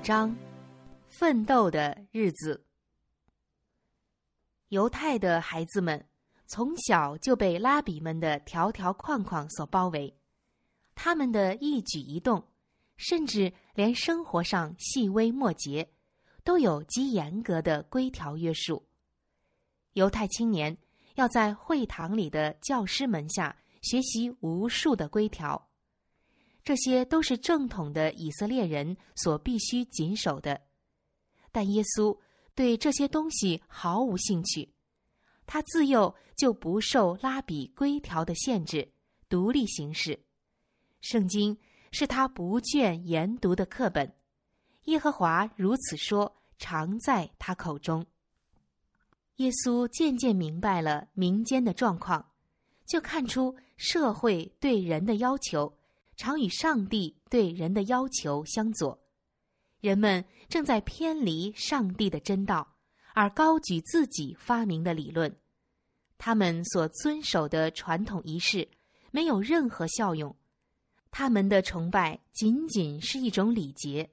九章，奋斗的日子。犹太的孩子们从小就被拉比们的条条框框所包围，他们的一举一动，甚至连生活上细微末节，都有极严格的规条约束。犹太青年要在会堂里的教师门下学习无数的规条。这些都是正统的以色列人所必须谨守的，但耶稣对这些东西毫无兴趣。他自幼就不受拉比规条的限制，独立行事。圣经是他不倦研读的课本。耶和华如此说，常在他口中。耶稣渐渐明白了民间的状况，就看出社会对人的要求。常与上帝对人的要求相左，人们正在偏离上帝的真道，而高举自己发明的理论。他们所遵守的传统仪式没有任何效用，他们的崇拜仅仅是一种礼节。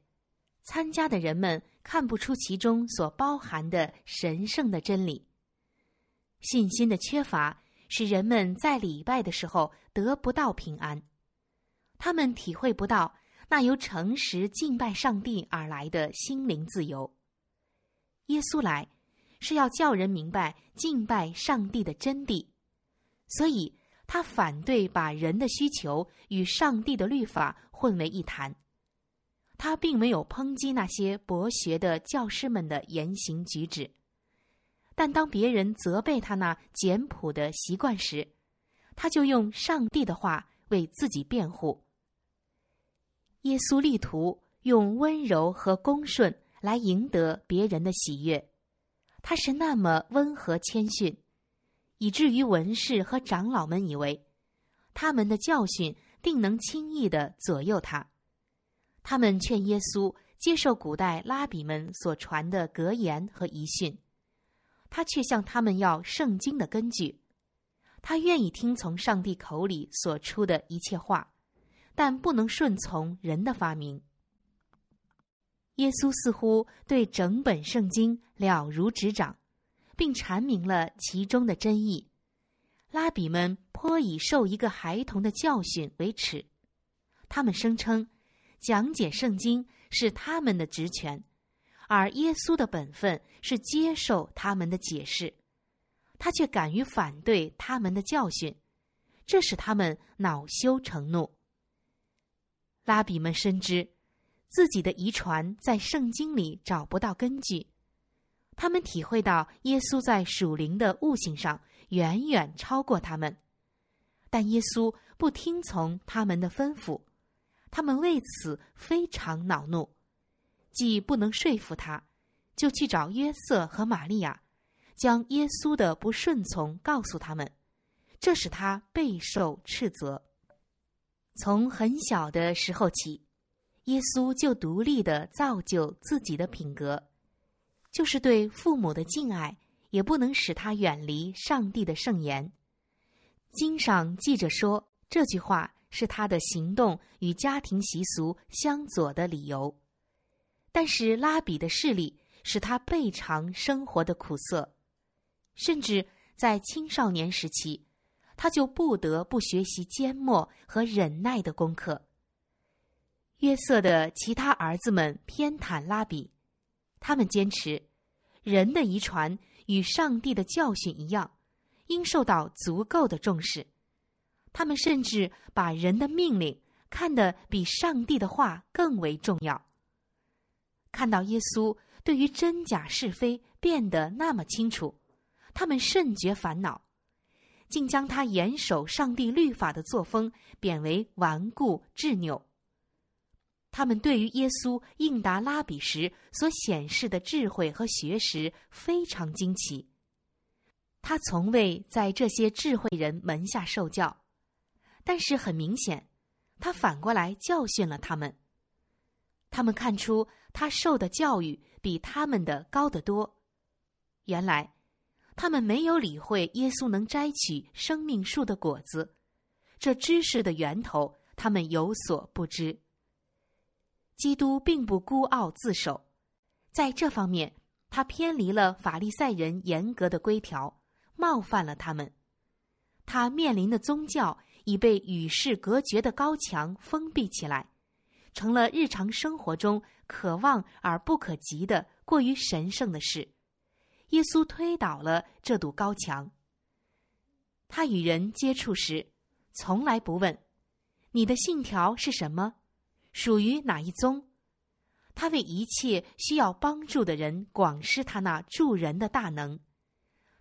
参加的人们看不出其中所包含的神圣的真理。信心的缺乏使人们在礼拜的时候得不到平安。他们体会不到那由诚实敬拜上帝而来的心灵自由。耶稣来是要叫人明白敬拜上帝的真谛，所以他反对把人的需求与上帝的律法混为一谈。他并没有抨击那些博学的教师们的言行举止，但当别人责备他那简朴的习惯时，他就用上帝的话为自己辩护。耶稣力图用温柔和恭顺来赢得别人的喜悦，他是那么温和谦逊，以至于文士和长老们以为他们的教训定能轻易的左右他。他们劝耶稣接受古代拉比们所传的格言和遗训，他却向他们要圣经的根据，他愿意听从上帝口里所出的一切话。但不能顺从人的发明。耶稣似乎对整本圣经了如指掌，并阐明了其中的真意。拉比们颇以受一个孩童的教训为耻，他们声称讲解圣经是他们的职权，而耶稣的本分是接受他们的解释。他却敢于反对他们的教训，这使他们恼羞成怒。拉比们深知，自己的遗传在圣经里找不到根据。他们体会到耶稣在属灵的悟性上远远超过他们，但耶稣不听从他们的吩咐，他们为此非常恼怒。既不能说服他，就去找约瑟和玛利亚，将耶稣的不顺从告诉他们，这使他备受斥责。从很小的时候起，耶稣就独立的造就自己的品格，就是对父母的敬爱，也不能使他远离上帝的圣言。经上记着说，这句话是他的行动与家庭习俗相左的理由。但是拉比的势力使他倍尝生活的苦涩，甚至在青少年时期。他就不得不学习缄默和忍耐的功课。约瑟的其他儿子们偏袒拉比，他们坚持人的遗传与上帝的教训一样，应受到足够的重视。他们甚至把人的命令看得比上帝的话更为重要。看到耶稣对于真假是非变得那么清楚，他们甚觉烦恼。竟将他严守上帝律法的作风贬为顽固执拗。他们对于耶稣应答拉比时所显示的智慧和学识非常惊奇。他从未在这些智慧人门下受教，但是很明显，他反过来教训了他们。他们看出他受的教育比他们的高得多。原来。他们没有理会耶稣能摘取生命树的果子，这知识的源头他们有所不知。基督并不孤傲自守，在这方面，他偏离了法利赛人严格的规条，冒犯了他们。他面临的宗教已被与世隔绝的高墙封闭起来，成了日常生活中可望而不可及的过于神圣的事。耶稣推倒了这堵高墙。他与人接触时，从来不问：“你的信条是什么？属于哪一宗？”他为一切需要帮助的人广施他那助人的大能。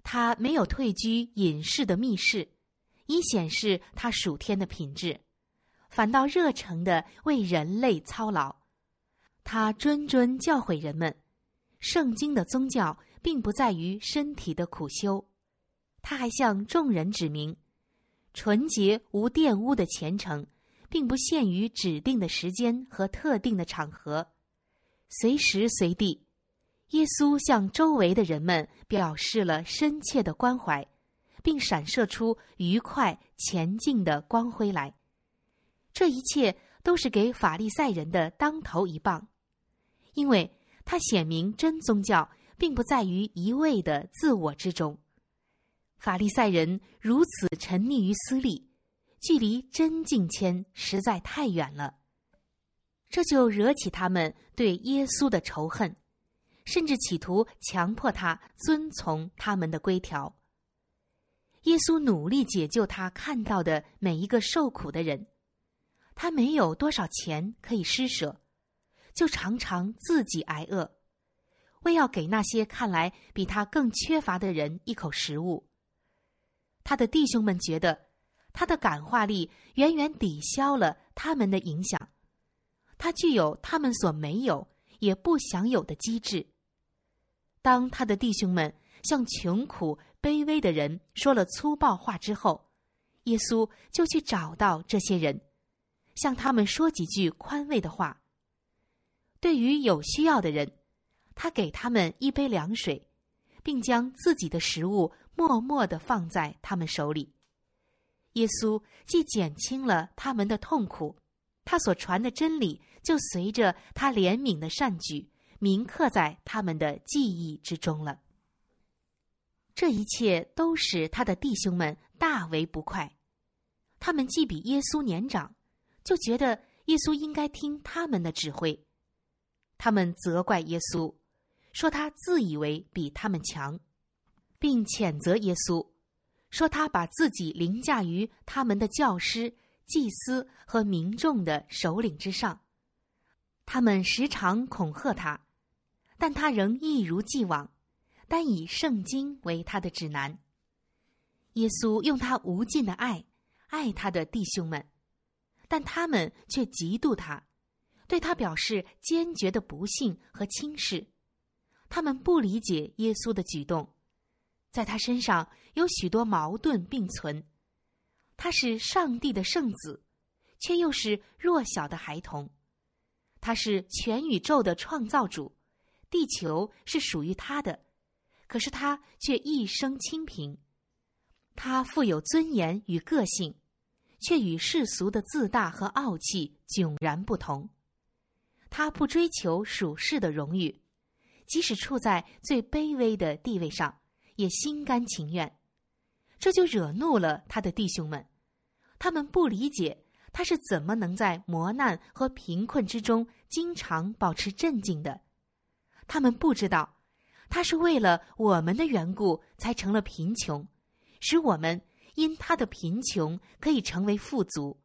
他没有退居隐士的密室。以显示他属天的品质，反倒热诚的为人类操劳。他谆谆教诲人们，圣经的宗教并不在于身体的苦修。他还向众人指明，纯洁无玷污的虔诚，并不限于指定的时间和特定的场合，随时随地，耶稣向周围的人们表示了深切的关怀。并闪射出愉快前进的光辉来，这一切都是给法利赛人的当头一棒，因为他显明真宗教并不在于一味的自我之中。法利赛人如此沉溺于私利，距离真境迁实在太远了，这就惹起他们对耶稣的仇恨，甚至企图强迫他遵从他们的规条。耶稣努力解救他看到的每一个受苦的人，他没有多少钱可以施舍，就常常自己挨饿，为要给那些看来比他更缺乏的人一口食物。他的弟兄们觉得他的感化力远远抵消了他们的影响，他具有他们所没有也不享有的机智。当他的弟兄们向穷苦。卑微的人说了粗暴话之后，耶稣就去找到这些人，向他们说几句宽慰的话。对于有需要的人，他给他们一杯凉水，并将自己的食物默默的放在他们手里。耶稣既减轻了他们的痛苦，他所传的真理就随着他怜悯的善举铭刻在他们的记忆之中了。这一切都使他的弟兄们大为不快，他们既比耶稣年长，就觉得耶稣应该听他们的指挥。他们责怪耶稣，说他自以为比他们强，并谴责耶稣，说他把自己凌驾于他们的教师、祭司和民众的首领之上。他们时常恐吓他，但他仍一如既往。单以圣经为他的指南。耶稣用他无尽的爱爱他的弟兄们，但他们却嫉妒他，对他表示坚决的不幸和轻视。他们不理解耶稣的举动，在他身上有许多矛盾并存。他是上帝的圣子，却又是弱小的孩童。他是全宇宙的创造主，地球是属于他的。可是他却一生清贫，他富有尊严与个性，却与世俗的自大和傲气迥然不同。他不追求属世的荣誉，即使处在最卑微的地位上，也心甘情愿。这就惹怒了他的弟兄们，他们不理解他是怎么能在磨难和贫困之中经常保持镇静的，他们不知道。他是为了我们的缘故才成了贫穷，使我们因他的贫穷可以成为富足。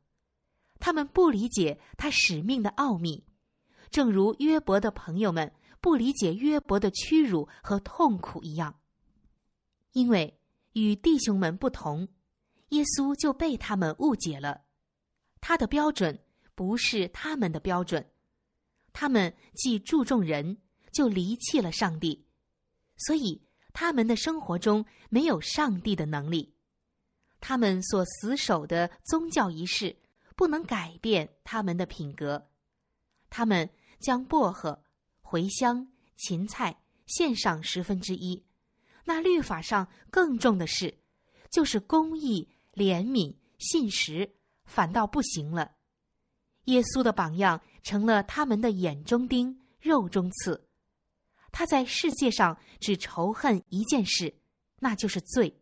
他们不理解他使命的奥秘，正如约伯的朋友们不理解约伯的屈辱和痛苦一样。因为与弟兄们不同，耶稣就被他们误解了。他的标准不是他们的标准，他们既注重人，就离弃了上帝。所以，他们的生活中没有上帝的能力，他们所死守的宗教仪式不能改变他们的品格。他们将薄荷、茴香、芹菜献上十分之一，那律法上更重的是，就是公义、怜悯、信实，反倒不行了。耶稣的榜样成了他们的眼中钉、肉中刺。他在世界上只仇恨一件事，那就是罪。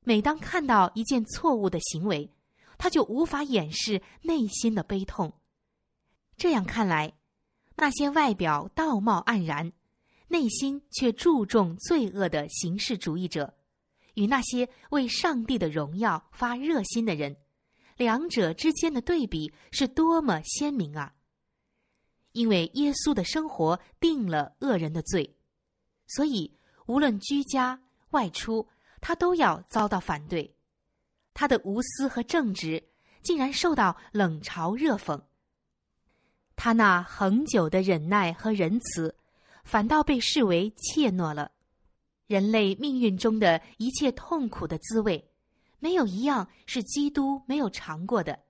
每当看到一件错误的行为，他就无法掩饰内心的悲痛。这样看来，那些外表道貌岸然、内心却注重罪恶的形式主义者，与那些为上帝的荣耀发热心的人，两者之间的对比是多么鲜明啊！因为耶稣的生活定了恶人的罪，所以无论居家外出，他都要遭到反对。他的无私和正直，竟然受到冷嘲热讽。他那恒久的忍耐和仁慈，反倒被视为怯懦了。人类命运中的一切痛苦的滋味，没有一样是基督没有尝过的。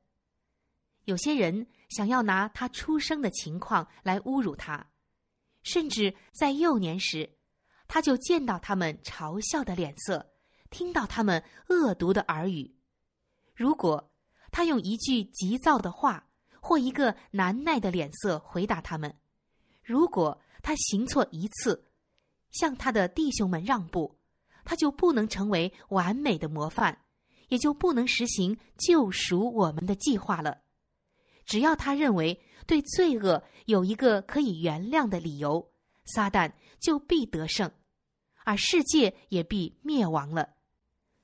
有些人想要拿他出生的情况来侮辱他，甚至在幼年时，他就见到他们嘲笑的脸色，听到他们恶毒的耳语。如果他用一句急躁的话，或一个难耐的脸色回答他们。如果他行错一次，向他的弟兄们让步，他就不能成为完美的模范，也就不能实行救赎我们的计划了。只要他认为对罪恶有一个可以原谅的理由，撒旦就必得胜，而世界也必灭亡了。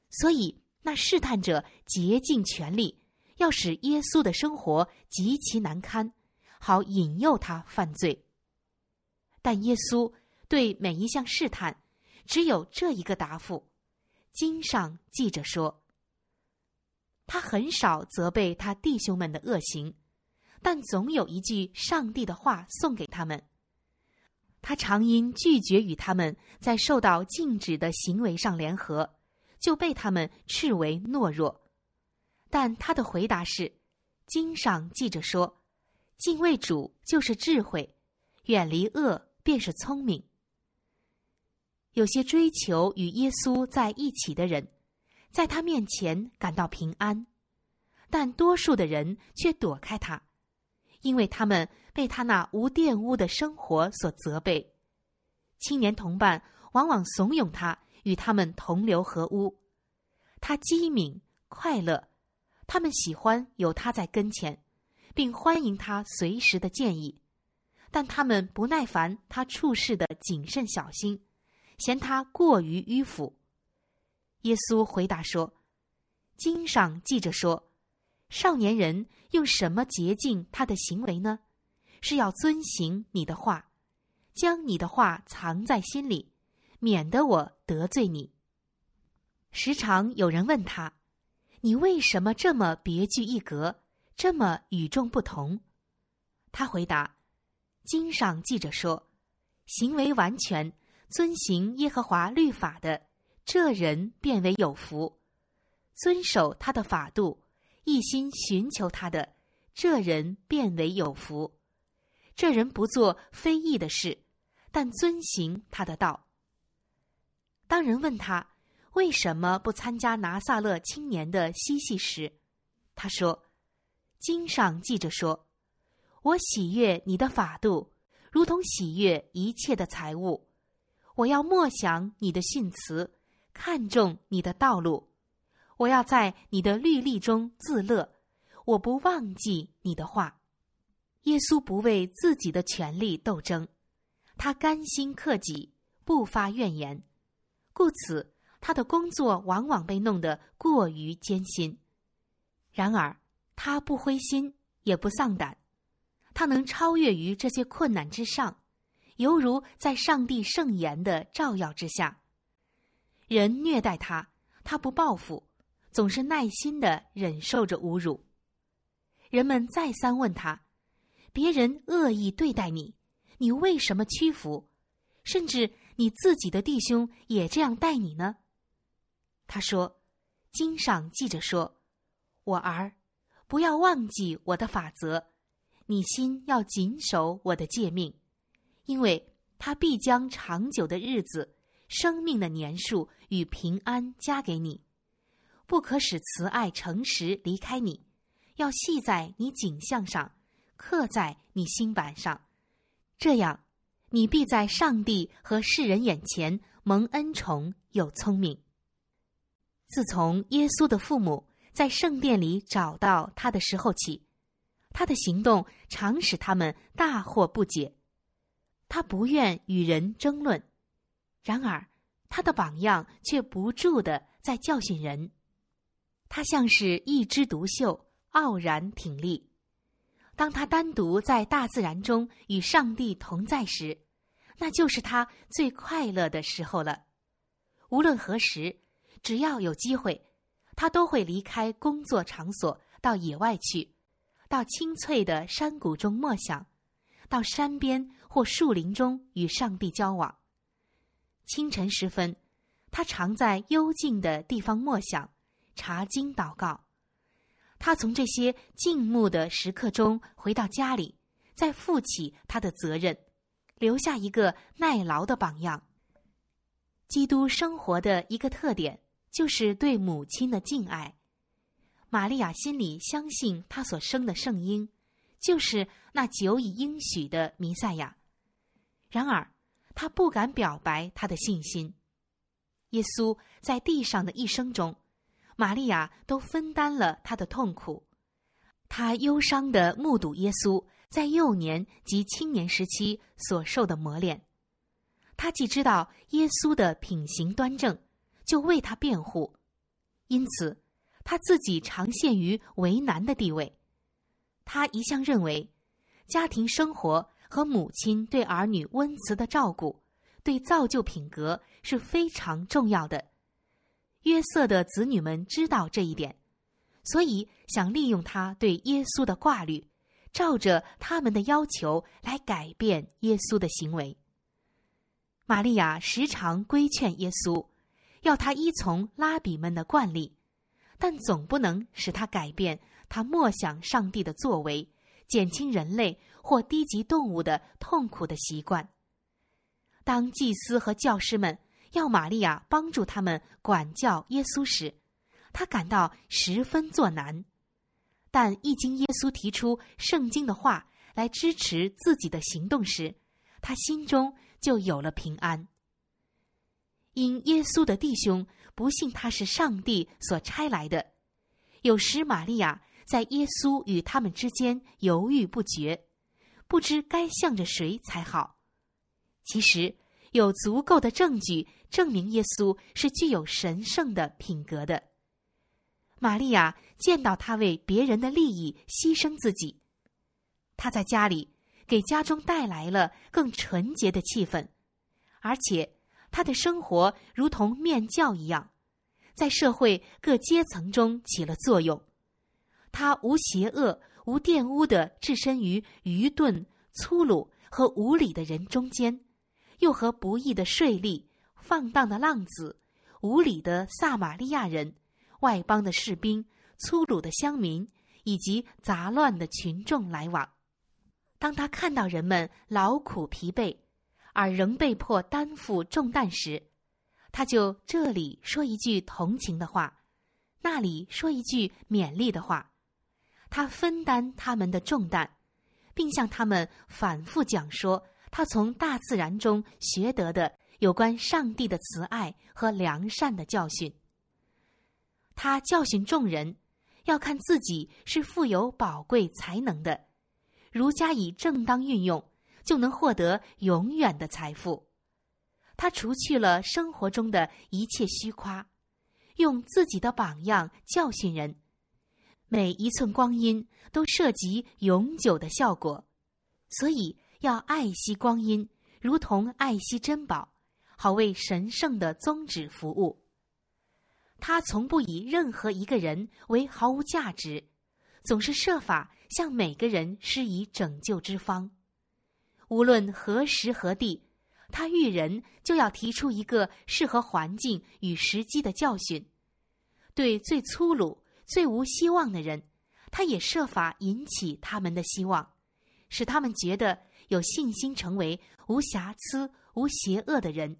所以，那试探者竭尽全力。要使耶稣的生活极其难堪，好引诱他犯罪。但耶稣对每一项试探，只有这一个答复：经上记着说，他很少责备他弟兄们的恶行，但总有一句上帝的话送给他们。他常因拒绝与他们在受到禁止的行为上联合，就被他们斥为懦弱。但他的回答是：“经上记着说，敬畏主就是智慧，远离恶便是聪明。”有些追求与耶稣在一起的人，在他面前感到平安，但多数的人却躲开他，因为他们被他那无玷污的生活所责备。青年同伴往往怂恿他与他们同流合污，他机敏快乐。他们喜欢有他在跟前，并欢迎他随时的建议，但他们不耐烦他处事的谨慎小心，嫌他过于迂腐。耶稣回答说：“经上记着说，少年人用什么洁净他的行为呢？是要遵行你的话，将你的话藏在心里，免得我得罪你。”时常有人问他。你为什么这么别具一格，这么与众不同？他回答：“经上记着说，行为完全遵行耶和华律法的，这人变为有福；遵守他的法度，一心寻求他的，这人变为有福。这人不做非义的事，但遵行他的道。”当人问他。为什么不参加拿撒勒青年的嬉戏时？他说：“经上记着说，我喜悦你的法度，如同喜悦一切的财物。我要默想你的训词，看重你的道路。我要在你的律例中自乐，我不忘记你的话。”耶稣不为自己的权利斗争，他甘心克己，不发怨言，故此。他的工作往往被弄得过于艰辛，然而他不灰心也不丧胆，他能超越于这些困难之上，犹如在上帝圣言的照耀之下。人虐待他，他不报复，总是耐心的忍受着侮辱。人们再三问他：别人恶意对待你，你为什么屈服？甚至你自己的弟兄也这样待你呢？他说：“经上记着说，我儿，不要忘记我的法则，你心要谨守我的诫命，因为他必将长久的日子、生命的年数与平安加给你，不可使慈爱诚实离开你，要系在你颈项上，刻在你心板上，这样，你必在上帝和世人眼前蒙恩宠又聪明。自从耶稣的父母在圣殿里找到他的时候起，他的行动常使他们大惑不解。他不愿与人争论，然而他的榜样却不住的在教训人。他像是一枝独秀，傲然挺立。当他单独在大自然中与上帝同在时，那就是他最快乐的时候了。无论何时，只要有机会，他都会离开工作场所到野外去，到清翠的山谷中默想，到山边或树林中与上帝交往。清晨时分，他常在幽静的地方默想。查经祷告，他从这些静穆的时刻中回到家里，再负起他的责任，留下一个耐劳的榜样。基督生活的一个特点就是对母亲的敬爱。玛利亚心里相信，她所生的圣婴就是那久已应许的弥赛亚。然而，她不敢表白她的信心。耶稣在地上的一生中。玛利亚都分担了他的痛苦，他忧伤的目睹耶稣在幼年及青年时期所受的磨练。他既知道耶稣的品行端正，就为他辩护，因此他自己常陷于为难的地位。他一向认为，家庭生活和母亲对儿女温慈的照顾，对造就品格是非常重要的。约瑟的子女们知道这一点，所以想利用他对耶稣的挂虑，照着他们的要求来改变耶稣的行为。玛利亚时常规劝耶稣，要他依从拉比们的惯例，但总不能使他改变他默想上帝的作为，减轻人类或低级动物的痛苦的习惯。当祭司和教师们。要玛利亚帮助他们管教耶稣时，他感到十分作难。但一经耶稣提出圣经的话来支持自己的行动时，他心中就有了平安。因耶稣的弟兄不信他是上帝所差来的，有时玛利亚在耶稣与他们之间犹豫不决，不知该向着谁才好。其实有足够的证据。证明耶稣是具有神圣的品格的。玛利亚见到他为别人的利益牺牲自己，他在家里给家中带来了更纯洁的气氛，而且他的生活如同面教一样，在社会各阶层中起了作用。他无邪恶、无玷污的置身于愚钝、粗鲁和无礼的人中间，又和不义的税吏。放荡的浪子，无礼的撒玛利亚人，外邦的士兵，粗鲁的乡民，以及杂乱的群众来往。当他看到人们劳苦疲惫，而仍被迫担负重担时，他就这里说一句同情的话，那里说一句勉励的话。他分担他们的重担，并向他们反复讲说他从大自然中学得的。有关上帝的慈爱和良善的教训，他教训众人，要看自己是富有宝贵才能的，如加以正当运用，就能获得永远的财富。他除去了生活中的一切虚夸，用自己的榜样教训人，每一寸光阴都涉及永久的效果，所以要爱惜光阴，如同爱惜珍宝。好为神圣的宗旨服务。他从不以任何一个人为毫无价值，总是设法向每个人施以拯救之方。无论何时何地，他遇人就要提出一个适合环境与时机的教训。对最粗鲁、最无希望的人，他也设法引起他们的希望，使他们觉得有信心成为无瑕疵、无邪恶的人。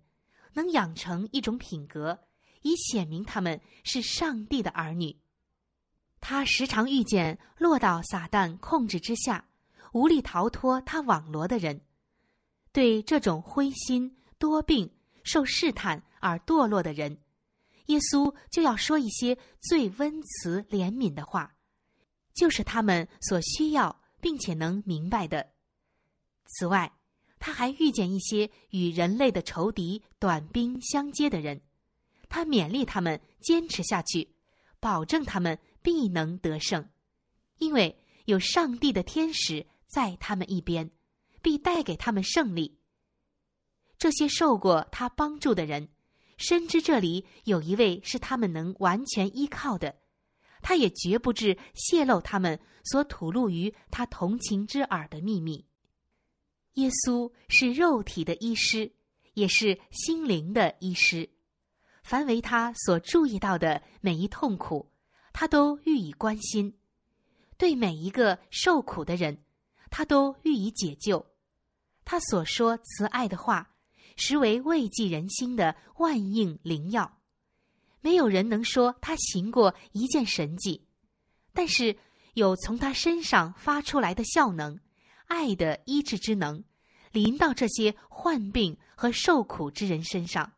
能养成一种品格，以显明他们是上帝的儿女。他时常遇见落到撒旦控制之下、无力逃脱他网罗的人。对这种灰心、多病、受试探而堕落的人，耶稣就要说一些最温慈、怜悯的话，就是他们所需要并且能明白的。此外，他还遇见一些与人类的仇敌短兵相接的人，他勉励他们坚持下去，保证他们必能得胜，因为有上帝的天使在他们一边。必带给他们胜利。这些受过他帮助的人，深知这里有一位是他们能完全依靠的，他也绝不至泄露他们所吐露于他同情之耳的秘密。耶稣是肉体的医师，也是心灵的医师。凡为他所注意到的每一痛苦，他都予以关心；对每一个受苦的人，他都予以解救。他所说慈爱的话，实为慰藉人心的万应灵药。没有人能说他行过一件神迹，但是有从他身上发出来的效能，爱的医治之能，临到这些患病和受苦之人身上。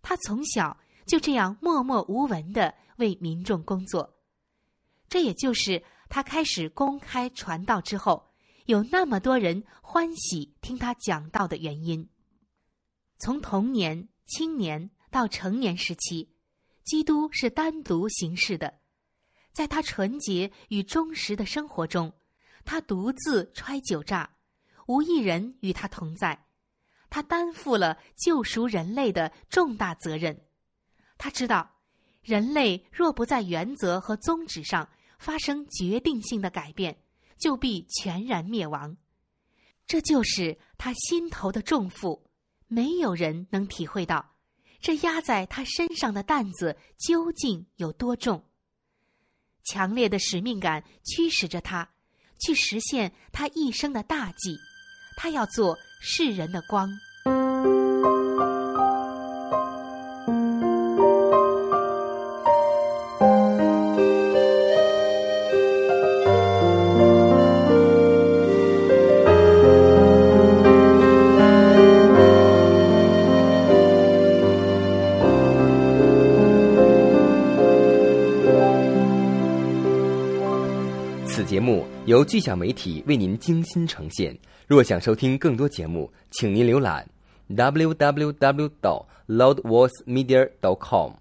他从小就这样默默无闻的为民众工作，这也就是他开始公开传道之后。有那么多人欢喜听他讲道的原因。从童年、青年到成年时期，基督是单独行事的。在他纯洁与忠实的生活中，他独自揣酒榨，无一人与他同在。他担负了救赎人类的重大责任。他知道，人类若不在原则和宗旨上发生决定性的改变。就必全然灭亡，这就是他心头的重负。没有人能体会到，这压在他身上的担子究竟有多重。强烈的使命感驱使着他，去实现他一生的大计。他要做世人的光。由巨响媒体为您精心呈现。若想收听更多节目，请您浏览 www. 到 loudvoicemedia. dot com。